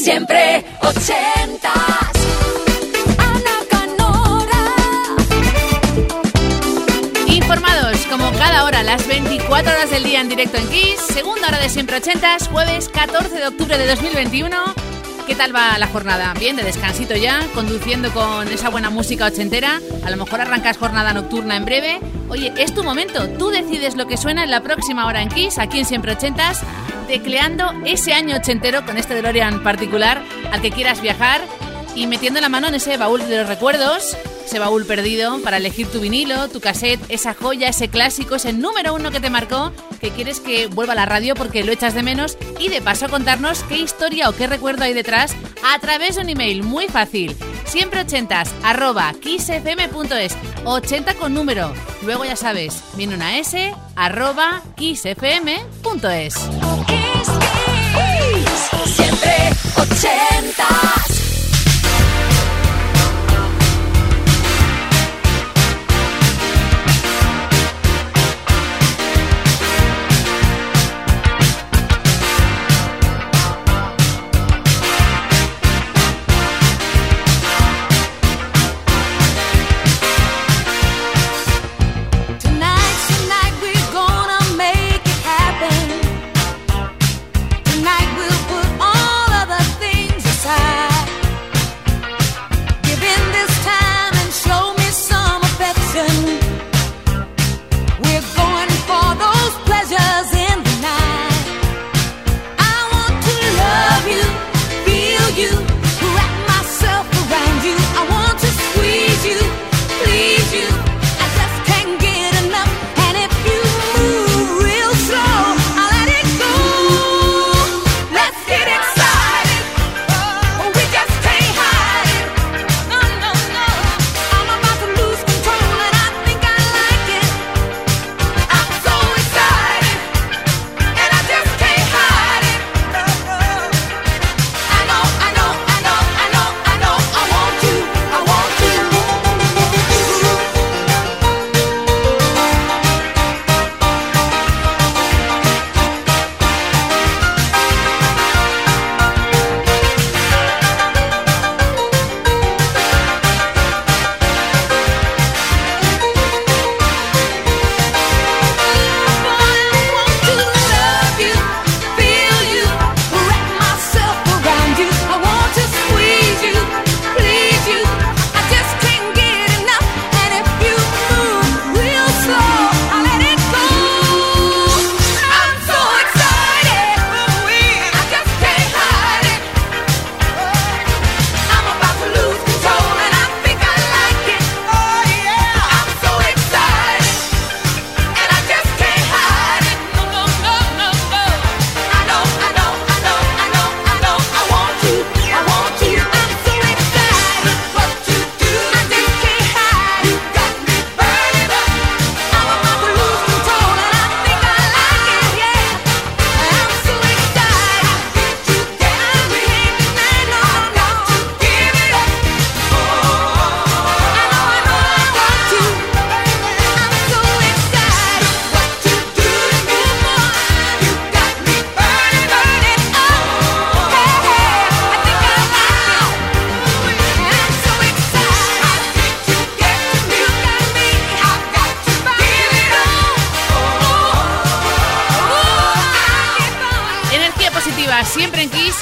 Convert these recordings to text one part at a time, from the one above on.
Siempre ochentas. Ana Canora. Informados como cada hora, las 24 horas del día en directo en Kiss, segunda hora de Siempre Ochentas, jueves 14 de octubre de 2021. ¿Qué tal va la jornada? Bien, de descansito ya, conduciendo con esa buena música ochentera. A lo mejor arrancas jornada nocturna en breve. Oye, es tu momento. Tú decides lo que suena en la próxima hora en Kiss, aquí en Siempre Ochentas, tecleando ese año ochentero con este DeLorean particular al que quieras viajar y metiendo la mano en ese baúl de los recuerdos, ese baúl perdido para elegir tu vinilo, tu cassette, esa joya, ese clásico, ese número uno que te marcó, que quieres que vuelva a la radio porque lo echas de menos y de paso contarnos qué historia o qué recuerdo hay detrás a través de un email muy fácil. Siempre ochentas, arroba kissfm.es, 80 con número. Luego ya sabes, viene una S, arroba kissfm.es. Siempre 80.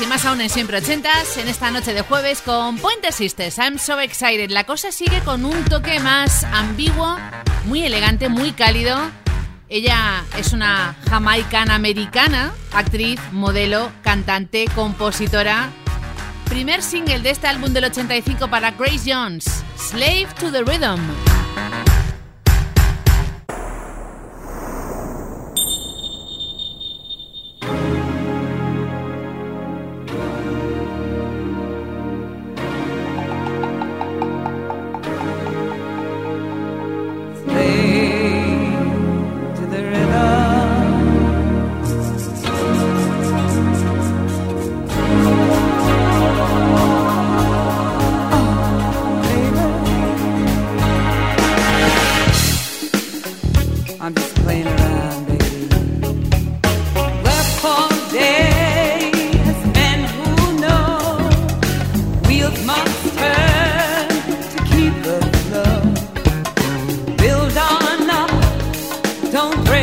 Más aún en Siempre Ochentas en esta noche de jueves con Pointer Sisters. I'm so excited. La cosa sigue con un toque más ambiguo, muy elegante, muy cálido. Ella es una jamaicana americana, actriz, modelo, cantante, compositora. Primer single de este álbum del 85 para Grace Jones, Slave to the Rhythm.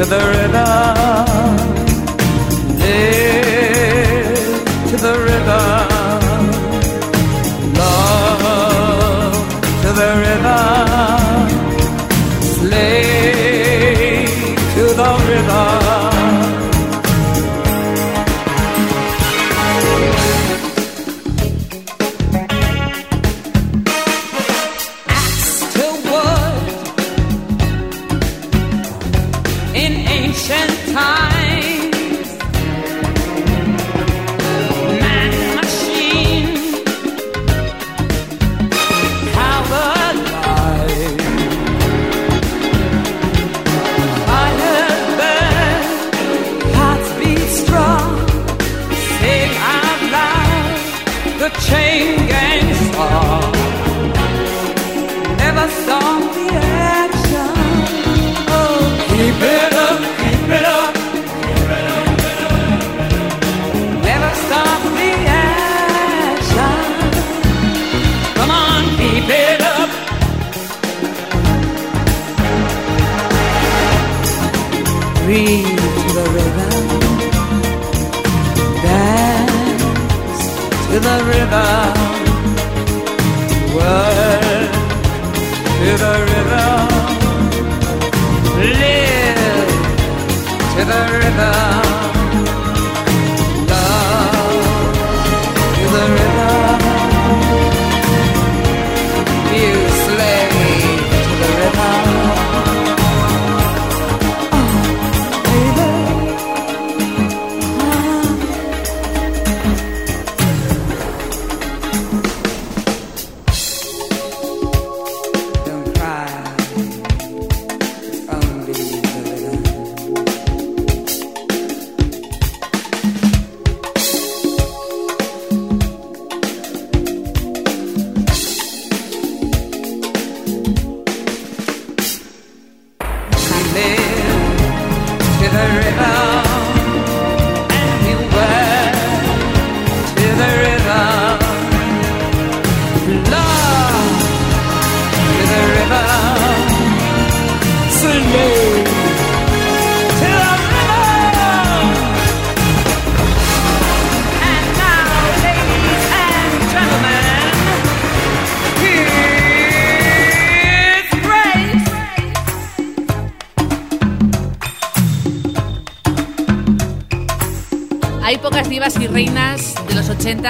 to the rhythm. Breathe to the rhythm. Dance to the rhythm. Work to the rhythm. Live to the rhythm.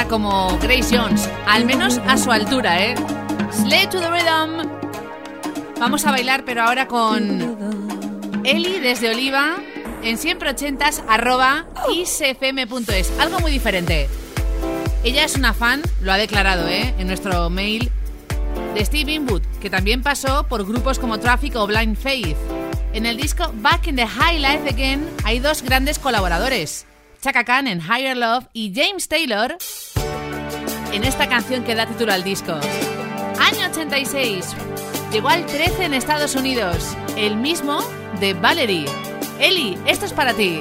Los 80 como Grace Jones, al menos a su altura, ¿eh? Slay to the rhythm. Vamos a bailar, pero ahora con Eli desde Oliva en siempre ochentas arroba isfm.es. Algo muy diferente. Ella es una fan, lo ha declarado ¿eh? en nuestro mail, de Steve Winwood, que también pasó por grupos como Traffic o Blind Faith. En el disco Back in the High Life Again hay dos grandes colaboradores, Chaka Khan en Higher Love y James Taylor en esta canción que da título al disco. Año 86. Llegó al 13 en Estados Unidos, el mismo de Valerie. Eli, esto es para ti.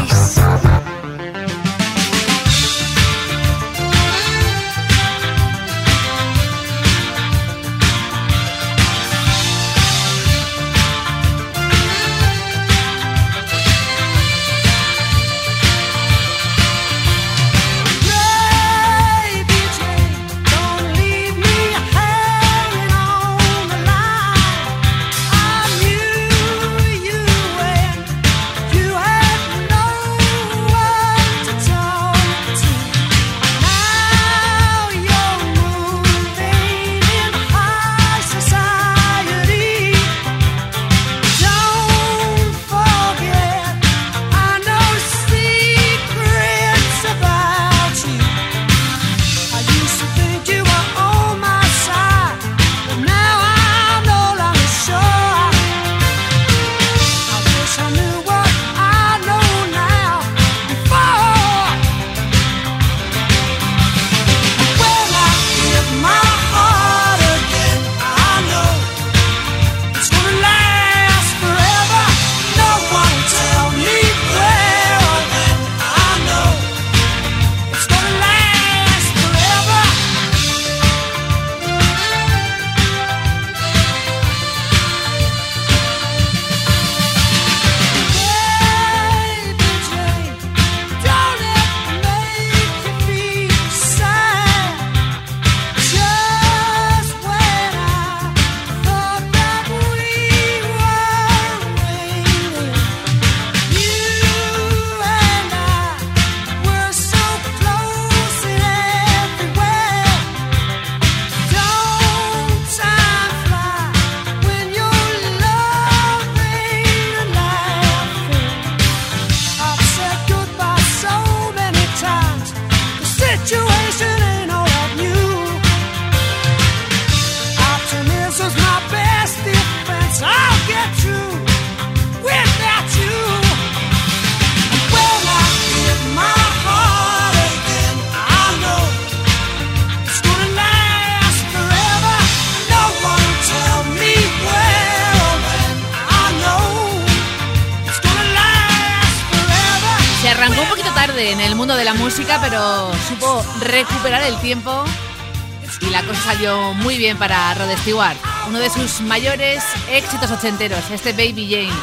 bien para Rod Stewart, uno de sus mayores éxitos ochenteros, este Baby Jane.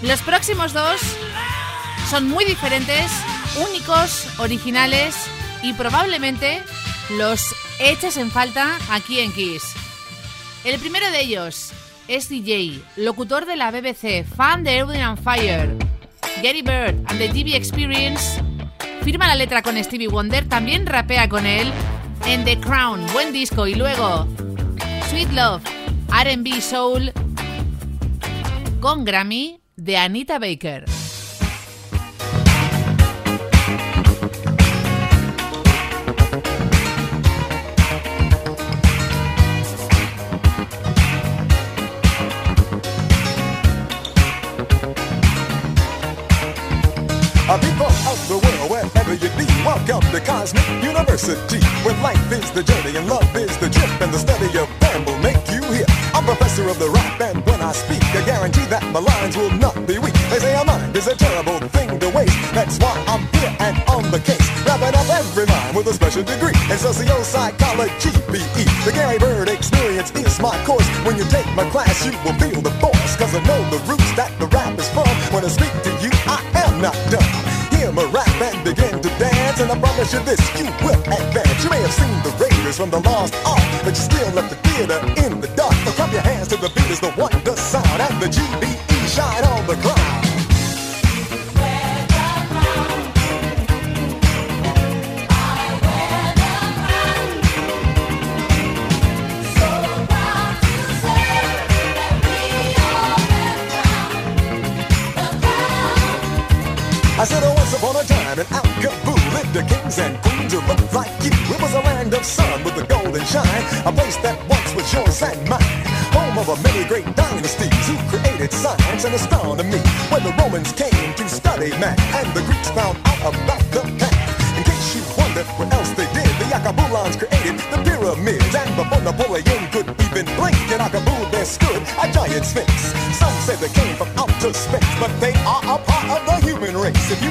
Los próximos dos son muy diferentes, únicos, originales y probablemente los eches en falta aquí en Kiss. El primero de ellos es DJ, locutor de la BBC, fan de Earth and Fire, Gary Bird and the TV Experience firma la letra con Stevie Wonder, también rapea con él en The Crown, buen disco, y luego Sweet Love, RB Soul con Grammy de Anita Baker. University, life is the journey and love is the trip, and the study of them will make you hear. I'm professor of the rap, and when I speak, I guarantee that my lines will not be weak. They say a mind is a terrible thing to waste. That's why I'm here and on the case, wrapping up every line with a special degree in socio-psychology, BE. The Gary Bird experience is my course. When you take my class, you will feel the force, you this, you will advance. You may have seen the Raiders from the Lost Ark, but you still left the theater in the dark. great dynasties who created science and astronomy. When the Romans came to study math and the Greeks found out about the path. In case you wonder what else they did, the Yakabulans created the pyramids. And before Napoleon could even blink, in Akabul there stood a giant sphinx. Some say they came from outer space, but they are a part of the human race. If you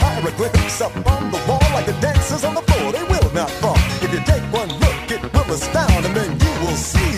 hieroglyphics up on the wall like the dancers on the floor. They will not fall. If you take one look, it will astound, and then you will see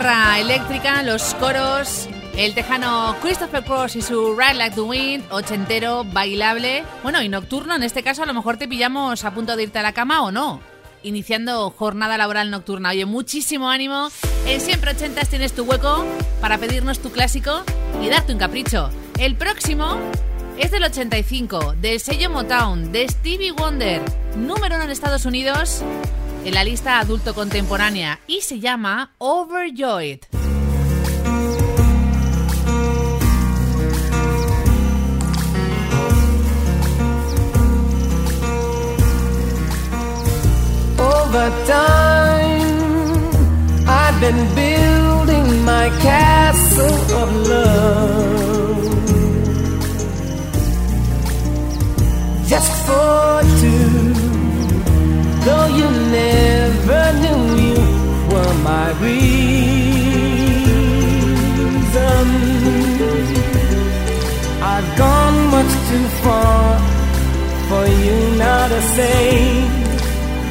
Guitarra eléctrica, los coros, el tejano Christopher Cross y su Ride Like the Wind, ochentero, bailable, bueno, y nocturno, en este caso a lo mejor te pillamos a punto de irte a la cama o no, iniciando jornada laboral nocturna. Oye, muchísimo ánimo, en siempre ochentas tienes tu hueco para pedirnos tu clásico y darte un capricho. El próximo es del 85, del sello Motown, de Stevie Wonder, número uno en Estados Unidos en la lista adulto contemporánea y se llama Overjoyed. Over too far for you now to say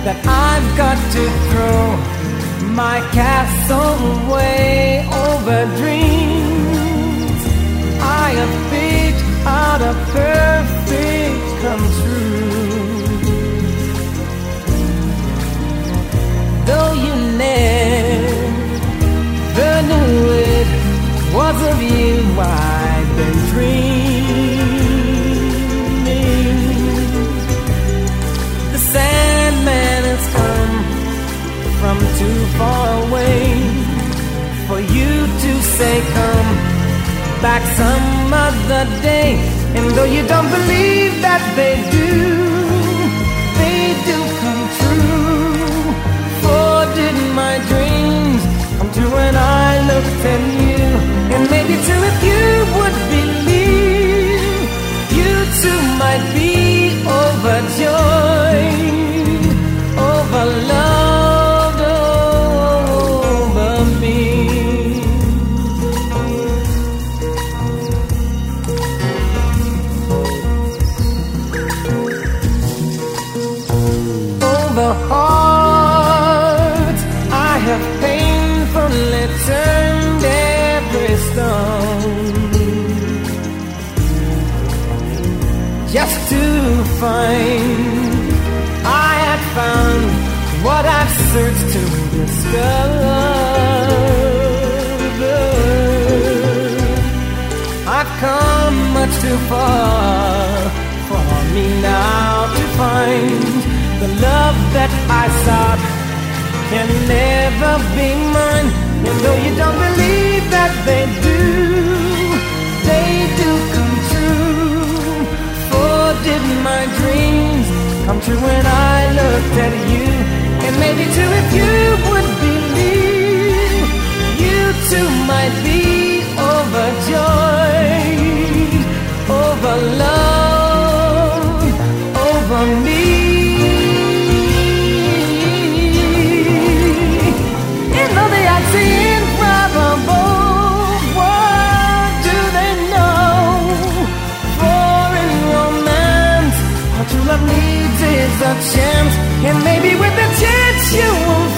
that I've got to throw my castle away over dreams. I have picked out a perfect come true. Though you never knew it was of you I've been dreaming. Too far away for you to say come back some other day. And though you don't believe that they do they do come true. For did my dreams come true when I looked at you. And maybe too if you would believe you too might be overjoyed too far for me now to find the love that I sought can never be mine. And though you don't believe that they do, they do come true. For did my dreams come true when I looked at you? And maybe too if you would believe, you too might be overjoyed over love, over me. They are improbable, what do they know? For in romance, all true love needs is a chance, and maybe with a chance you will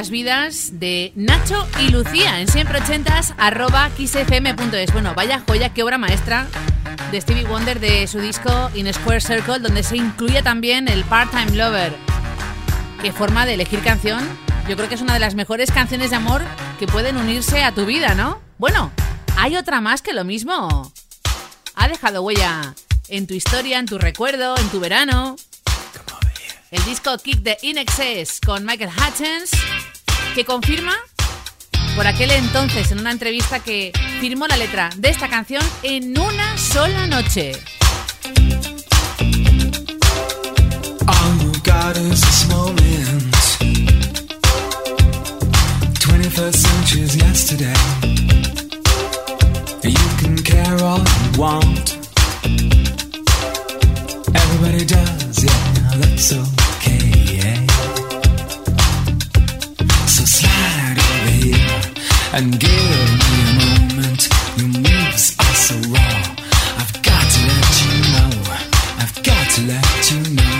las vidas de Nacho y Lucía en siempre ochentas arroba kissfm.es. Bueno, vaya joya, qué obra maestra de Stevie Wonder de su disco In Square Circle, donde se incluye también el Part-Time Lover. Qué forma de elegir canción. Yo creo que es una de las mejores canciones de amor que pueden unirse a tu vida, ¿no? Bueno, hay otra más que lo mismo. Ha dejado huella en tu historia, en tu recuerdo, en tu verano. El disco Kick de In Excess con Michael Hutchins, que confirma por aquel entonces en una entrevista que firmó la letra de esta canción en una sola noche. All you've got is this and give me a moment. Your moves are so raw. I've got to let you know. I've got to let you know.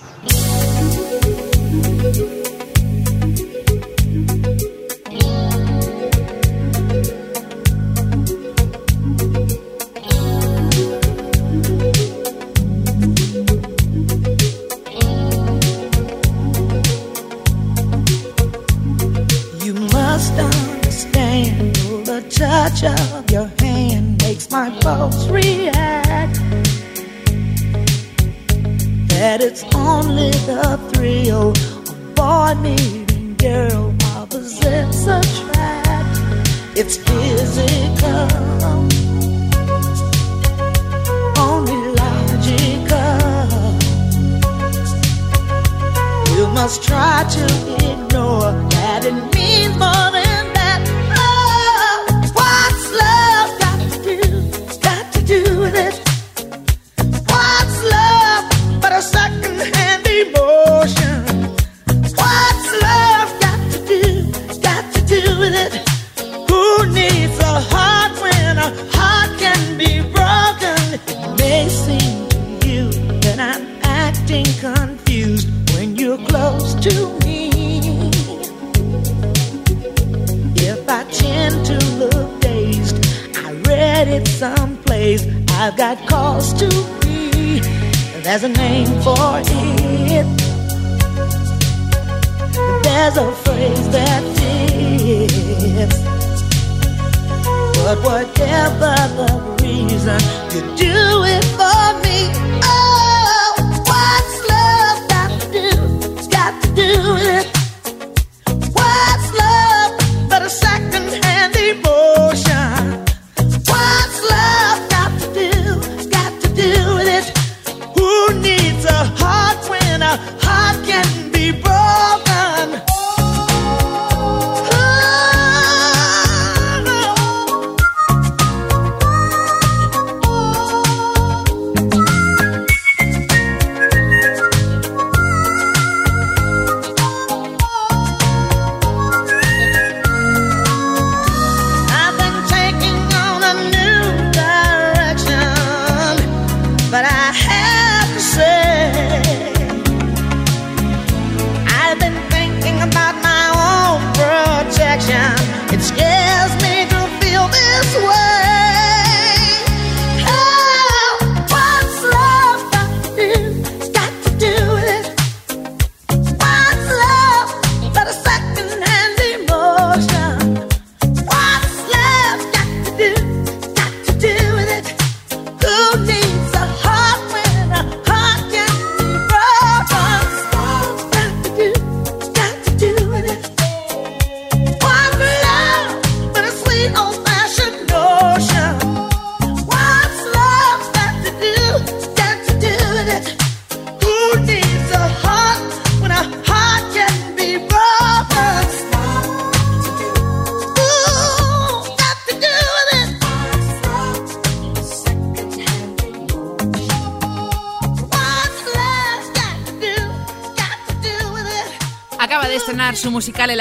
supposed to be. There's a name for it. There's a phrase that fits. But whatever the reason, you do it for me. Oh, what's love got to do? Got to do with it?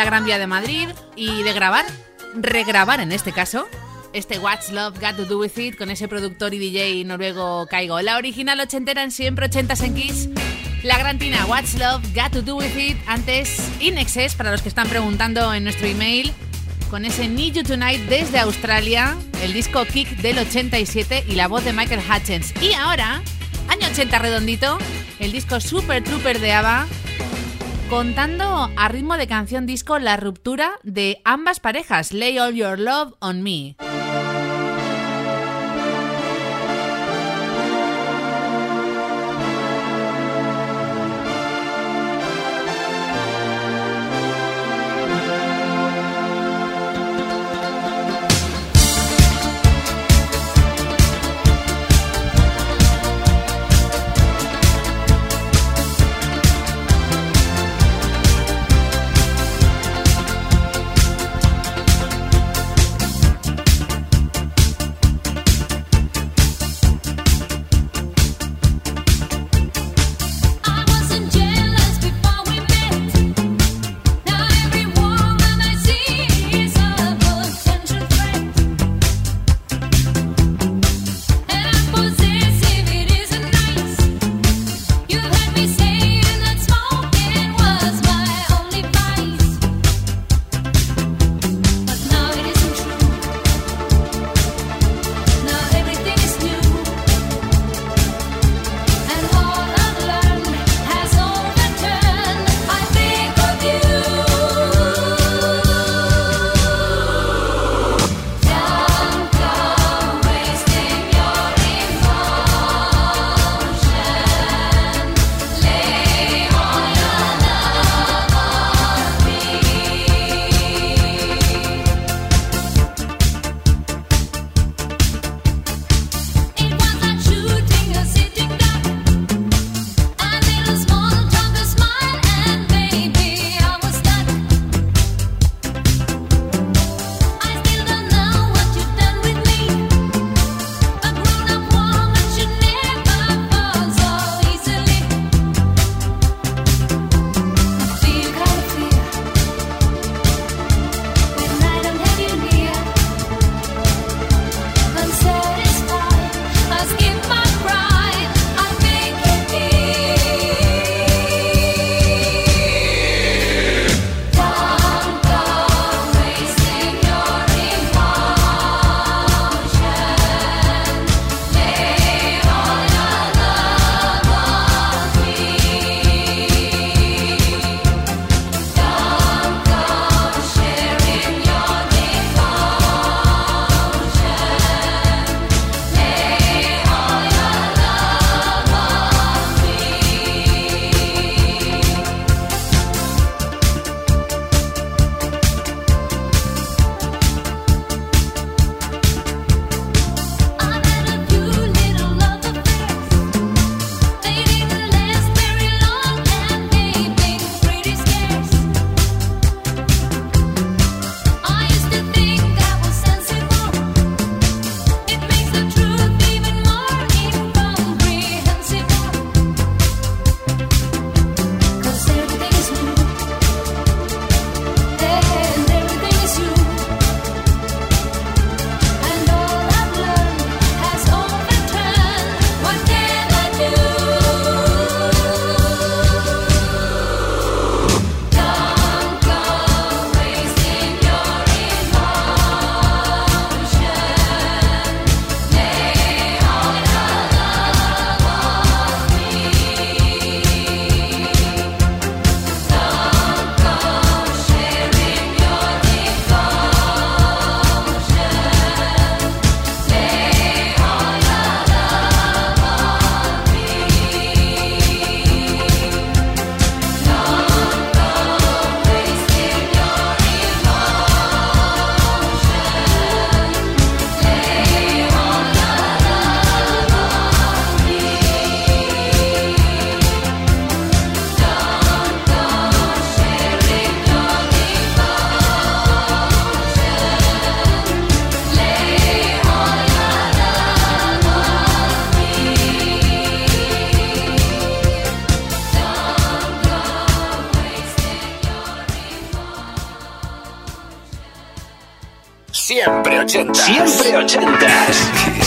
La Gran Vía de Madrid y de grabar, regrabar en este caso, este What's Love Got to Do With It con ese productor y DJ noruego Caigo. La original ochentera en siempre ochentas en Kiss. La gran tina What's Love Got to Do With It. Antes Inexes, para los que están preguntando en nuestro email, con ese Need You Tonight desde Australia, el disco Kick del 87 y la voz de Michael Hutchins. Y ahora, año 80 redondito, el disco Super Trooper de ABBA contando a ritmo de canción disco la ruptura de ambas parejas, Lay All Your Love on Me.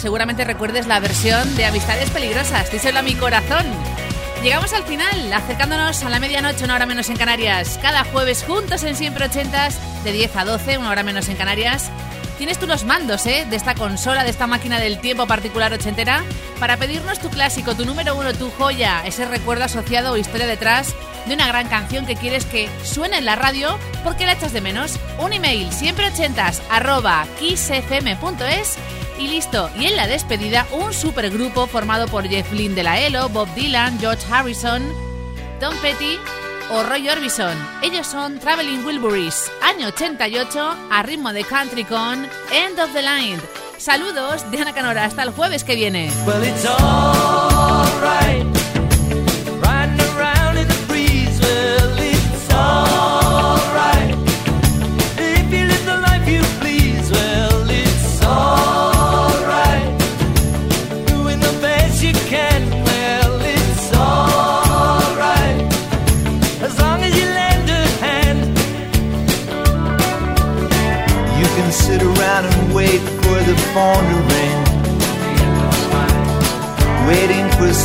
Seguramente recuerdes la versión de Amistades Peligrosas, díselo a mi corazón. Llegamos al final, acercándonos a la medianoche, una hora menos en Canarias. Cada jueves juntos en Siempre Ochentas, de 10 a 12, una hora menos en Canarias. Tienes tú los mandos, ¿eh? De esta consola, de esta máquina del tiempo particular ochentera, para pedirnos tu clásico, tu número uno, tu joya, ese recuerdo asociado o historia detrás de una gran canción que quieres que suene en la radio porque la echas de menos. Un email, siempre ochentas, arroba y listo. Y en la despedida, un supergrupo formado por Jeff Lynne de la ELO, Bob Dylan, George Harrison, Tom Petty o Roy Orbison. Ellos son Traveling Wilburys, año 88, a ritmo de country con End of the Line. Saludos de Ana Canora, hasta el jueves que viene. the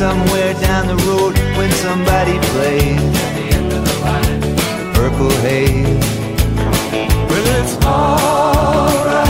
somewhere down the road when somebody plays the purple haze. Well, it's alright,